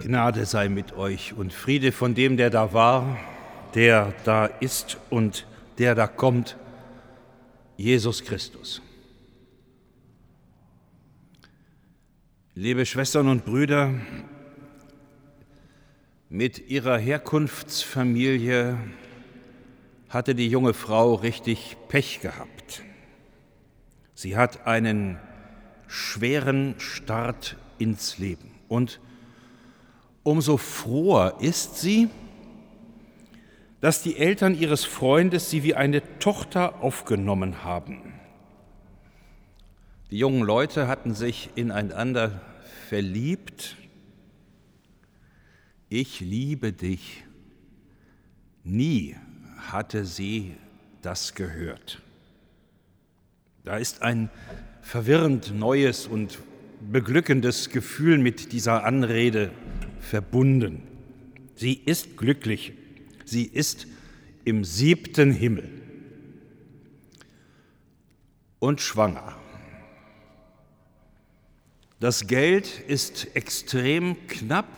Gnade sei mit euch und Friede von dem, der da war, der da ist und der da kommt, Jesus Christus. Liebe Schwestern und Brüder, mit ihrer Herkunftsfamilie hatte die junge Frau richtig Pech gehabt. Sie hat einen schweren Start ins Leben und umso froher ist sie, dass die Eltern ihres Freundes sie wie eine Tochter aufgenommen haben. Die jungen Leute hatten sich ineinander verliebt. Ich liebe dich. Nie hatte sie das gehört. Da ist ein verwirrend neues und beglückendes Gefühl mit dieser Anrede verbunden. Sie ist glücklich, sie ist im siebten Himmel und schwanger. Das Geld ist extrem knapp,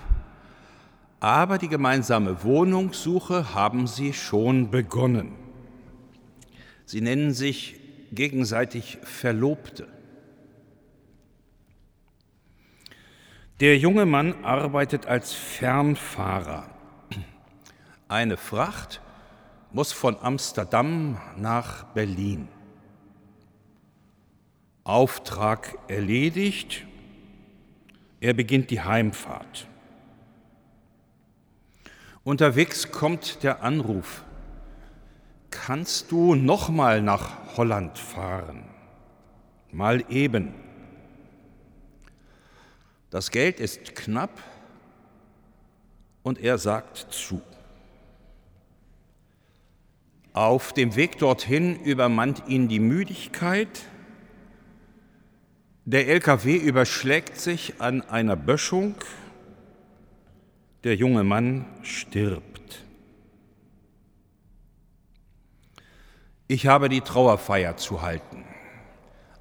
aber die gemeinsame Wohnungssuche haben sie schon begonnen. Sie nennen sich gegenseitig Verlobte. Der junge Mann arbeitet als Fernfahrer. Eine Fracht muss von Amsterdam nach Berlin. Auftrag erledigt, er beginnt die Heimfahrt. Unterwegs kommt der Anruf, kannst du noch mal nach Holland fahren? Mal eben. Das Geld ist knapp und er sagt zu. Auf dem Weg dorthin übermannt ihn die Müdigkeit. Der LKW überschlägt sich an einer Böschung. Der junge Mann stirbt. Ich habe die Trauerfeier zu halten,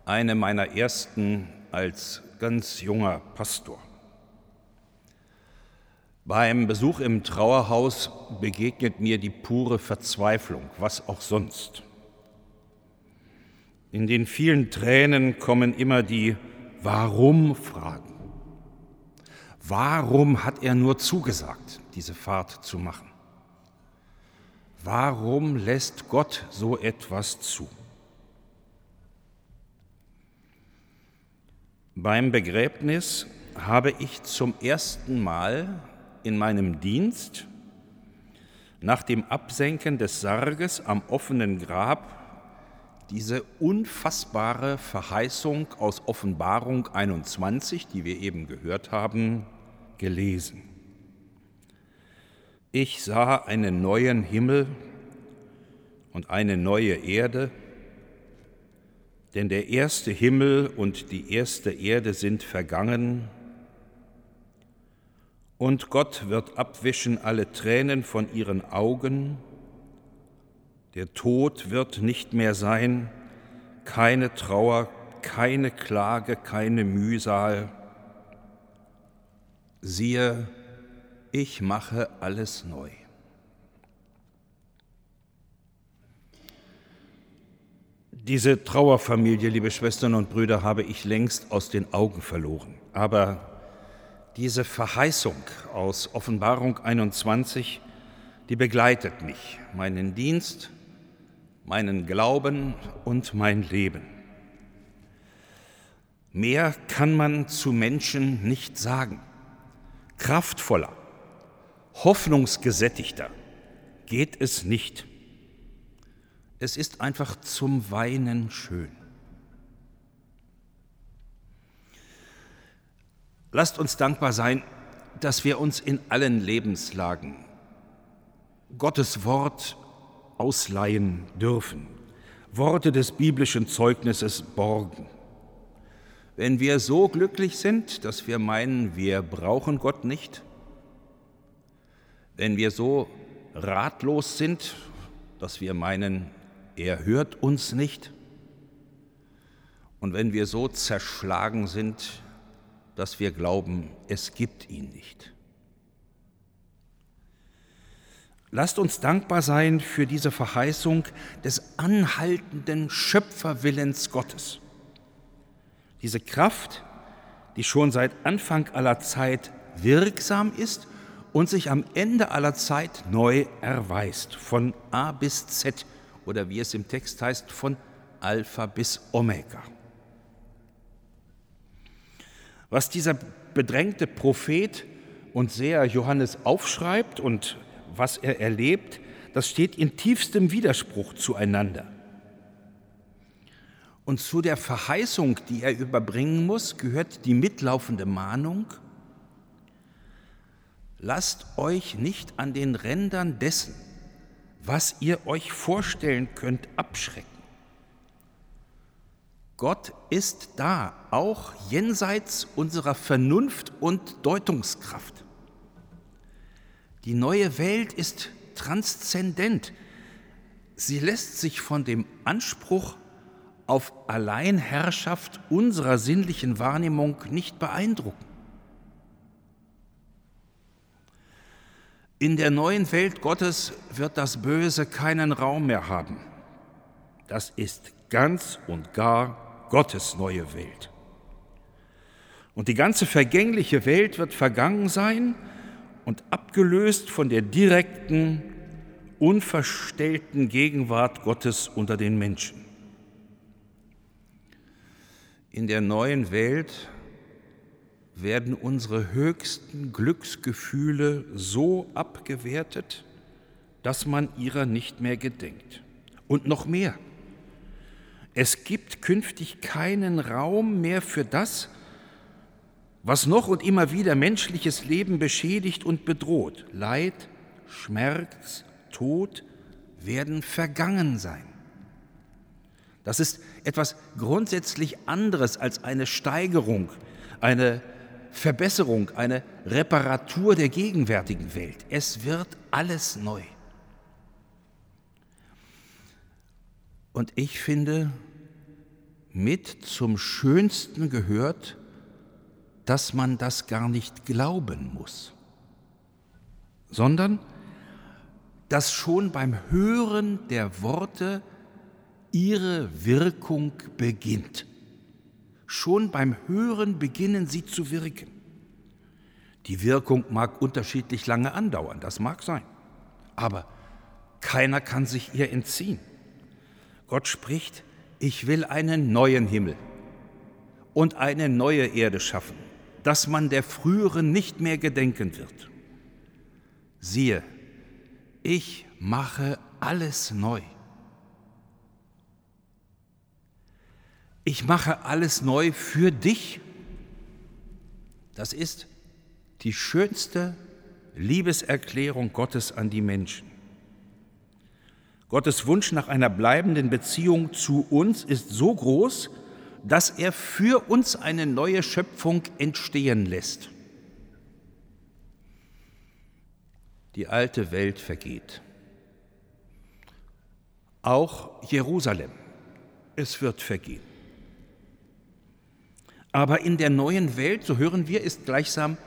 eine meiner ersten als ganz junger Pastor. Beim Besuch im Trauerhaus begegnet mir die pure Verzweiflung, was auch sonst. In den vielen Tränen kommen immer die Warum-Fragen. Warum hat er nur zugesagt, diese Fahrt zu machen? Warum lässt Gott so etwas zu? Beim Begräbnis habe ich zum ersten Mal in meinem Dienst nach dem Absenken des Sarges am offenen Grab diese unfassbare Verheißung aus Offenbarung 21, die wir eben gehört haben, gelesen. Ich sah einen neuen Himmel und eine neue Erde, denn der erste Himmel und die erste Erde sind vergangen, und Gott wird abwischen alle Tränen von ihren Augen, der Tod wird nicht mehr sein, keine Trauer, keine Klage, keine Mühsal. Siehe, ich mache alles neu. Diese Trauerfamilie, liebe Schwestern und Brüder, habe ich längst aus den Augen verloren. Aber diese Verheißung aus Offenbarung 21, die begleitet mich, meinen Dienst, meinen Glauben und mein Leben. Mehr kann man zu Menschen nicht sagen. Kraftvoller, hoffnungsgesättigter geht es nicht. Es ist einfach zum Weinen schön. Lasst uns dankbar sein, dass wir uns in allen Lebenslagen Gottes Wort ausleihen dürfen, Worte des biblischen Zeugnisses borgen. Wenn wir so glücklich sind, dass wir meinen, wir brauchen Gott nicht, wenn wir so ratlos sind, dass wir meinen, er hört uns nicht. Und wenn wir so zerschlagen sind, dass wir glauben, es gibt ihn nicht, Lasst uns dankbar sein für diese Verheißung des anhaltenden Schöpferwillens Gottes. Diese Kraft, die schon seit Anfang aller Zeit wirksam ist und sich am Ende aller Zeit neu erweist, von A bis Z oder wie es im Text heißt, von Alpha bis Omega. Was dieser bedrängte Prophet und Seher Johannes aufschreibt und was er erlebt, das steht in tiefstem Widerspruch zueinander. Und zu der Verheißung, die er überbringen muss, gehört die mitlaufende Mahnung, lasst euch nicht an den Rändern dessen, was ihr euch vorstellen könnt, abschrecken. Gott ist da, auch jenseits unserer Vernunft und Deutungskraft. Die neue Welt ist transzendent. Sie lässt sich von dem Anspruch auf Alleinherrschaft unserer sinnlichen Wahrnehmung nicht beeindrucken. In der neuen Welt Gottes wird das Böse keinen Raum mehr haben. Das ist ganz und gar Gottes neue Welt. Und die ganze vergängliche Welt wird vergangen sein und abgelöst von der direkten, unverstellten Gegenwart Gottes unter den Menschen. In der neuen Welt werden unsere höchsten Glücksgefühle so abgewertet, dass man ihrer nicht mehr gedenkt. Und noch mehr. Es gibt künftig keinen Raum mehr für das, was noch und immer wieder menschliches Leben beschädigt und bedroht. Leid, Schmerz, Tod werden vergangen sein. Das ist etwas grundsätzlich anderes als eine Steigerung, eine Verbesserung, eine Reparatur der gegenwärtigen Welt. Es wird alles neu. Und ich finde, mit zum Schönsten gehört, dass man das gar nicht glauben muss, sondern dass schon beim Hören der Worte ihre Wirkung beginnt. Schon beim Hören beginnen sie zu wirken. Die Wirkung mag unterschiedlich lange andauern, das mag sein, aber keiner kann sich ihr entziehen. Gott spricht, ich will einen neuen Himmel und eine neue Erde schaffen, dass man der früheren nicht mehr gedenken wird. Siehe, ich mache alles neu. Ich mache alles neu für dich. Das ist die schönste Liebeserklärung Gottes an die Menschen. Gottes Wunsch nach einer bleibenden Beziehung zu uns ist so groß, dass er für uns eine neue Schöpfung entstehen lässt. Die alte Welt vergeht. Auch Jerusalem, es wird vergehen. Aber in der neuen Welt, so hören wir, ist gleichsam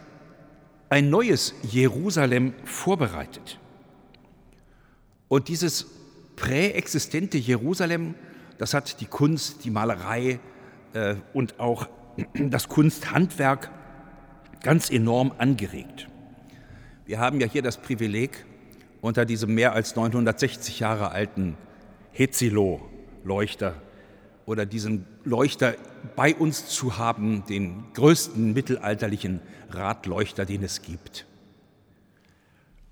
ein neues Jerusalem vorbereitet. Und dieses präexistente Jerusalem, das hat die Kunst, die Malerei äh, und auch das Kunsthandwerk ganz enorm angeregt. Wir haben ja hier das Privileg, unter diesem mehr als 960 Jahre alten Hezilo-Leuchter oder diesen Leuchter bei uns zu haben, den größten mittelalterlichen Radleuchter, den es gibt.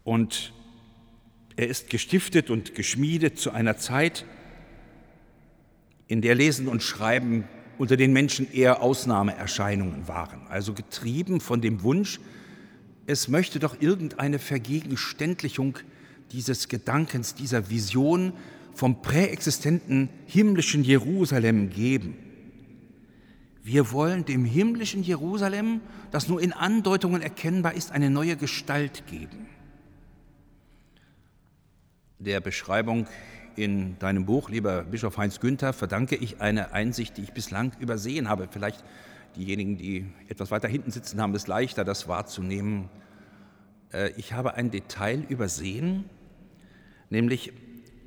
Und er ist gestiftet und geschmiedet zu einer Zeit, in der Lesen und Schreiben unter den Menschen eher Ausnahmeerscheinungen waren, also getrieben von dem Wunsch, es möchte doch irgendeine Vergegenständlichung dieses Gedankens, dieser Vision vom präexistenten himmlischen Jerusalem geben. Wir wollen dem himmlischen Jerusalem, das nur in Andeutungen erkennbar ist, eine neue Gestalt geben. Der Beschreibung in deinem Buch, lieber Bischof Heinz Günther, verdanke ich eine Einsicht, die ich bislang übersehen habe. Vielleicht diejenigen, die etwas weiter hinten sitzen, haben es leichter, das wahrzunehmen. Äh, ich habe ein Detail übersehen, nämlich,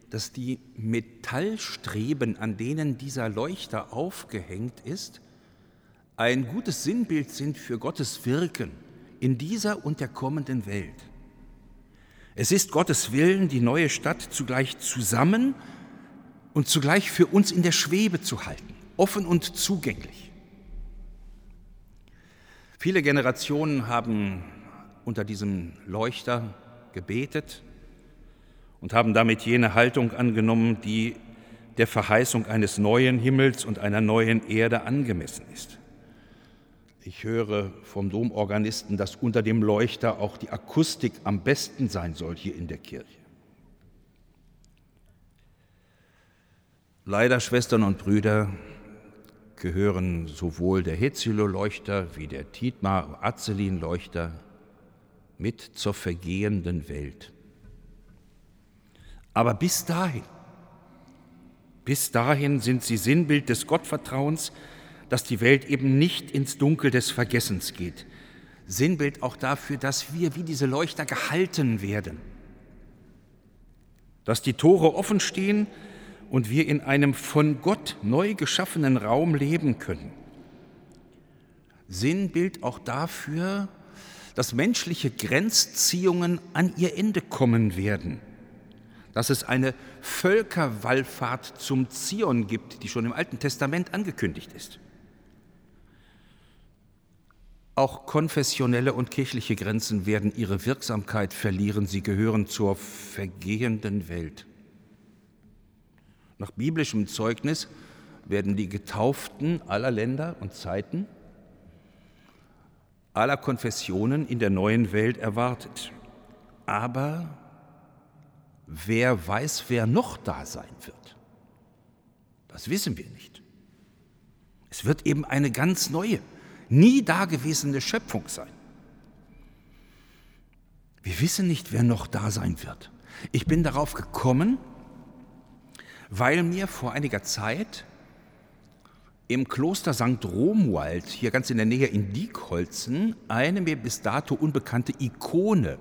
dass die Metallstreben, an denen dieser Leuchter aufgehängt ist, ein gutes Sinnbild sind für Gottes Wirken in dieser und der kommenden Welt. Es ist Gottes Willen, die neue Stadt zugleich zusammen und zugleich für uns in der Schwebe zu halten, offen und zugänglich. Viele Generationen haben unter diesem Leuchter gebetet und haben damit jene Haltung angenommen, die der Verheißung eines neuen Himmels und einer neuen Erde angemessen ist. Ich höre vom Domorganisten, dass unter dem Leuchter auch die Akustik am besten sein soll hier in der Kirche. Leider, Schwestern und Brüder, gehören sowohl der Hezilo-Leuchter wie der Tietmar-Azelin-Leuchter mit zur vergehenden Welt. Aber bis dahin, bis dahin sind sie Sinnbild des Gottvertrauens, dass die Welt eben nicht ins Dunkel des Vergessens geht. Sinnbild auch dafür, dass wir wie diese Leuchter gehalten werden. Dass die Tore offen stehen und wir in einem von Gott neu geschaffenen Raum leben können. Sinnbild auch dafür, dass menschliche Grenzziehungen an ihr Ende kommen werden. Dass es eine Völkerwallfahrt zum Zion gibt, die schon im Alten Testament angekündigt ist. Auch konfessionelle und kirchliche Grenzen werden ihre Wirksamkeit verlieren. Sie gehören zur vergehenden Welt. Nach biblischem Zeugnis werden die Getauften aller Länder und Zeiten, aller Konfessionen in der neuen Welt erwartet. Aber wer weiß, wer noch da sein wird? Das wissen wir nicht. Es wird eben eine ganz neue, nie dagewesene Schöpfung sein. Wir wissen nicht, wer noch da sein wird. Ich bin darauf gekommen, weil mir vor einiger Zeit im Kloster St. Romuald, hier ganz in der Nähe in Diekholzen, eine mir bis dato unbekannte Ikone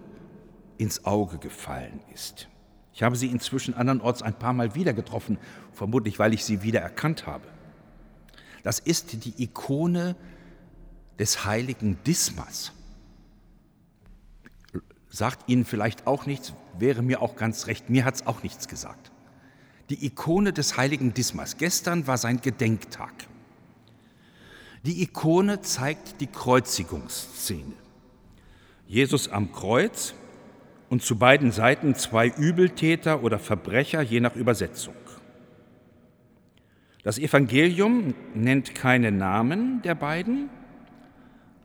ins Auge gefallen ist. Ich habe sie inzwischen andernorts ein paar Mal wieder getroffen, vermutlich weil ich sie wieder erkannt habe. Das ist die Ikone des heiligen Dismas. Sagt Ihnen vielleicht auch nichts, wäre mir auch ganz recht, mir hat es auch nichts gesagt. Die Ikone des heiligen Dismas. Gestern war sein Gedenktag. Die Ikone zeigt die Kreuzigungsszene. Jesus am Kreuz und zu beiden Seiten zwei Übeltäter oder Verbrecher, je nach Übersetzung. Das Evangelium nennt keine Namen der beiden,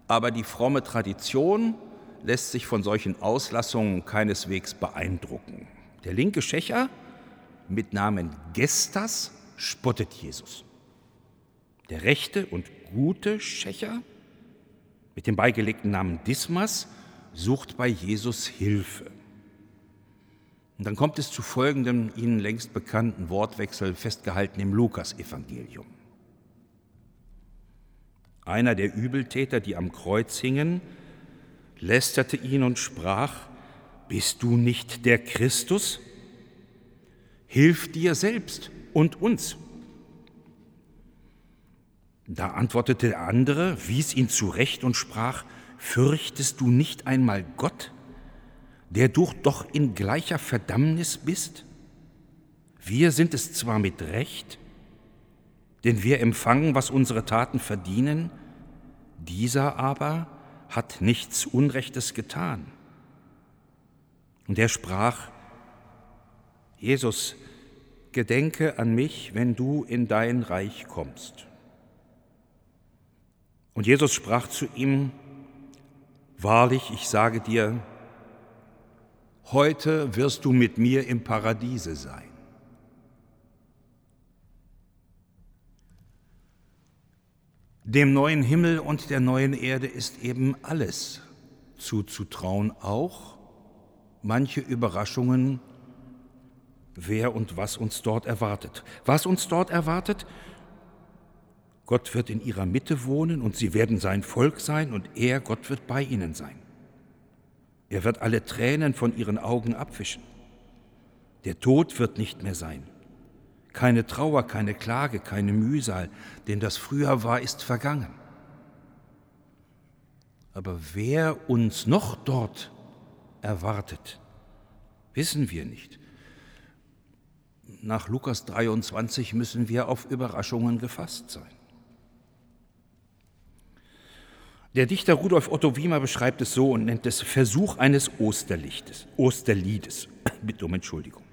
aber die fromme Tradition lässt sich von solchen Auslassungen keineswegs beeindrucken. Der linke Schächer mit Namen Gestas spottet Jesus. Der rechte und gute Schächer mit dem beigelegten Namen Dismas sucht bei Jesus Hilfe. Und dann kommt es zu folgendem Ihnen längst bekannten Wortwechsel, festgehalten im Lukasevangelium. Einer der Übeltäter, die am Kreuz hingen, lästerte ihn und sprach, Bist du nicht der Christus? Hilf dir selbst und uns. Da antwortete der andere, wies ihn zurecht und sprach, Fürchtest du nicht einmal Gott, der du doch in gleicher Verdammnis bist? Wir sind es zwar mit Recht, denn wir empfangen, was unsere Taten verdienen, dieser aber hat nichts Unrechtes getan. Und er sprach, Jesus, gedenke an mich, wenn du in dein Reich kommst. Und Jesus sprach zu ihm, Wahrlich, ich sage dir, heute wirst du mit mir im Paradiese sein. Dem neuen Himmel und der neuen Erde ist eben alles zuzutrauen, auch manche Überraschungen, wer und was uns dort erwartet. Was uns dort erwartet? Gott wird in ihrer Mitte wohnen und sie werden sein Volk sein und er, Gott, wird bei ihnen sein. Er wird alle Tränen von ihren Augen abwischen. Der Tod wird nicht mehr sein. Keine Trauer, keine Klage, keine Mühsal, denn das früher war, ist vergangen. Aber wer uns noch dort erwartet, wissen wir nicht. Nach Lukas 23 müssen wir auf Überraschungen gefasst sein. Der Dichter Rudolf Otto Wiemer beschreibt es so und nennt es Versuch eines Osterlichtes, Osterliedes. Bitte um Entschuldigung.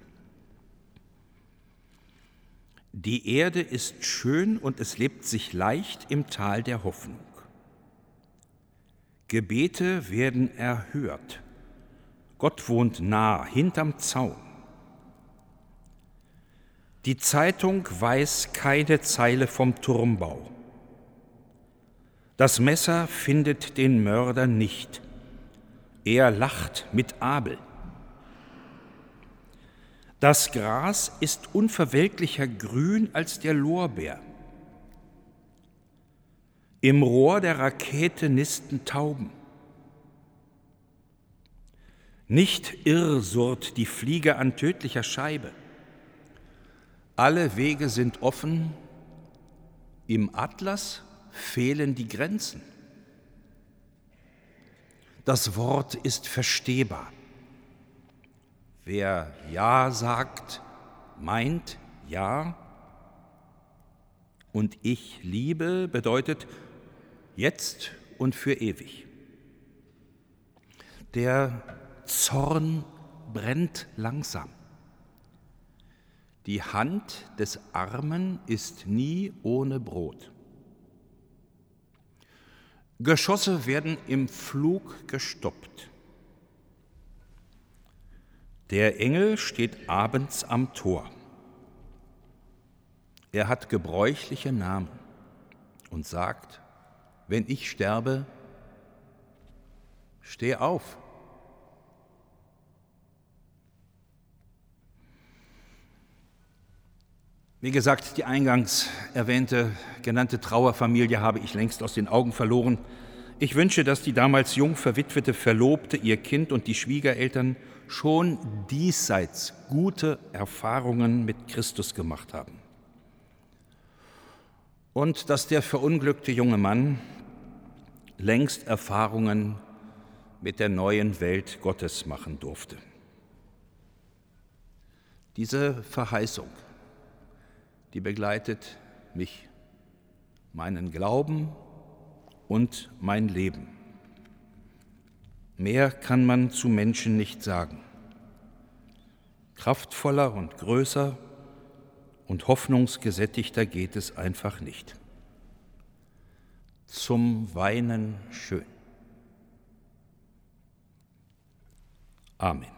Die Erde ist schön und es lebt sich leicht im Tal der Hoffnung. Gebete werden erhört. Gott wohnt nah, hinterm Zaun. Die Zeitung weiß keine Zeile vom Turmbau. Das Messer findet den Mörder nicht. Er lacht mit Abel. Das Gras ist unverwelklicher grün als der Lorbeer. Im Rohr der Rakete nisten Tauben. Nicht irr surrt die Fliege an tödlicher Scheibe. Alle Wege sind offen, im Atlas fehlen die Grenzen. Das Wort ist verstehbar. Wer Ja sagt, meint Ja. Und ich liebe bedeutet jetzt und für ewig. Der Zorn brennt langsam. Die Hand des Armen ist nie ohne Brot. Geschosse werden im Flug gestoppt. Der Engel steht abends am Tor. Er hat gebräuchliche Namen und sagt, wenn ich sterbe, steh auf. Wie gesagt, die eingangs erwähnte, genannte Trauerfamilie habe ich längst aus den Augen verloren. Ich wünsche, dass die damals jung verwitwete Verlobte, ihr Kind und die Schwiegereltern schon diesseits gute Erfahrungen mit Christus gemacht haben. Und dass der verunglückte junge Mann längst Erfahrungen mit der neuen Welt Gottes machen durfte. Diese Verheißung die begleitet mich, meinen Glauben und mein Leben. Mehr kann man zu Menschen nicht sagen. Kraftvoller und größer und hoffnungsgesättigter geht es einfach nicht. Zum Weinen schön. Amen.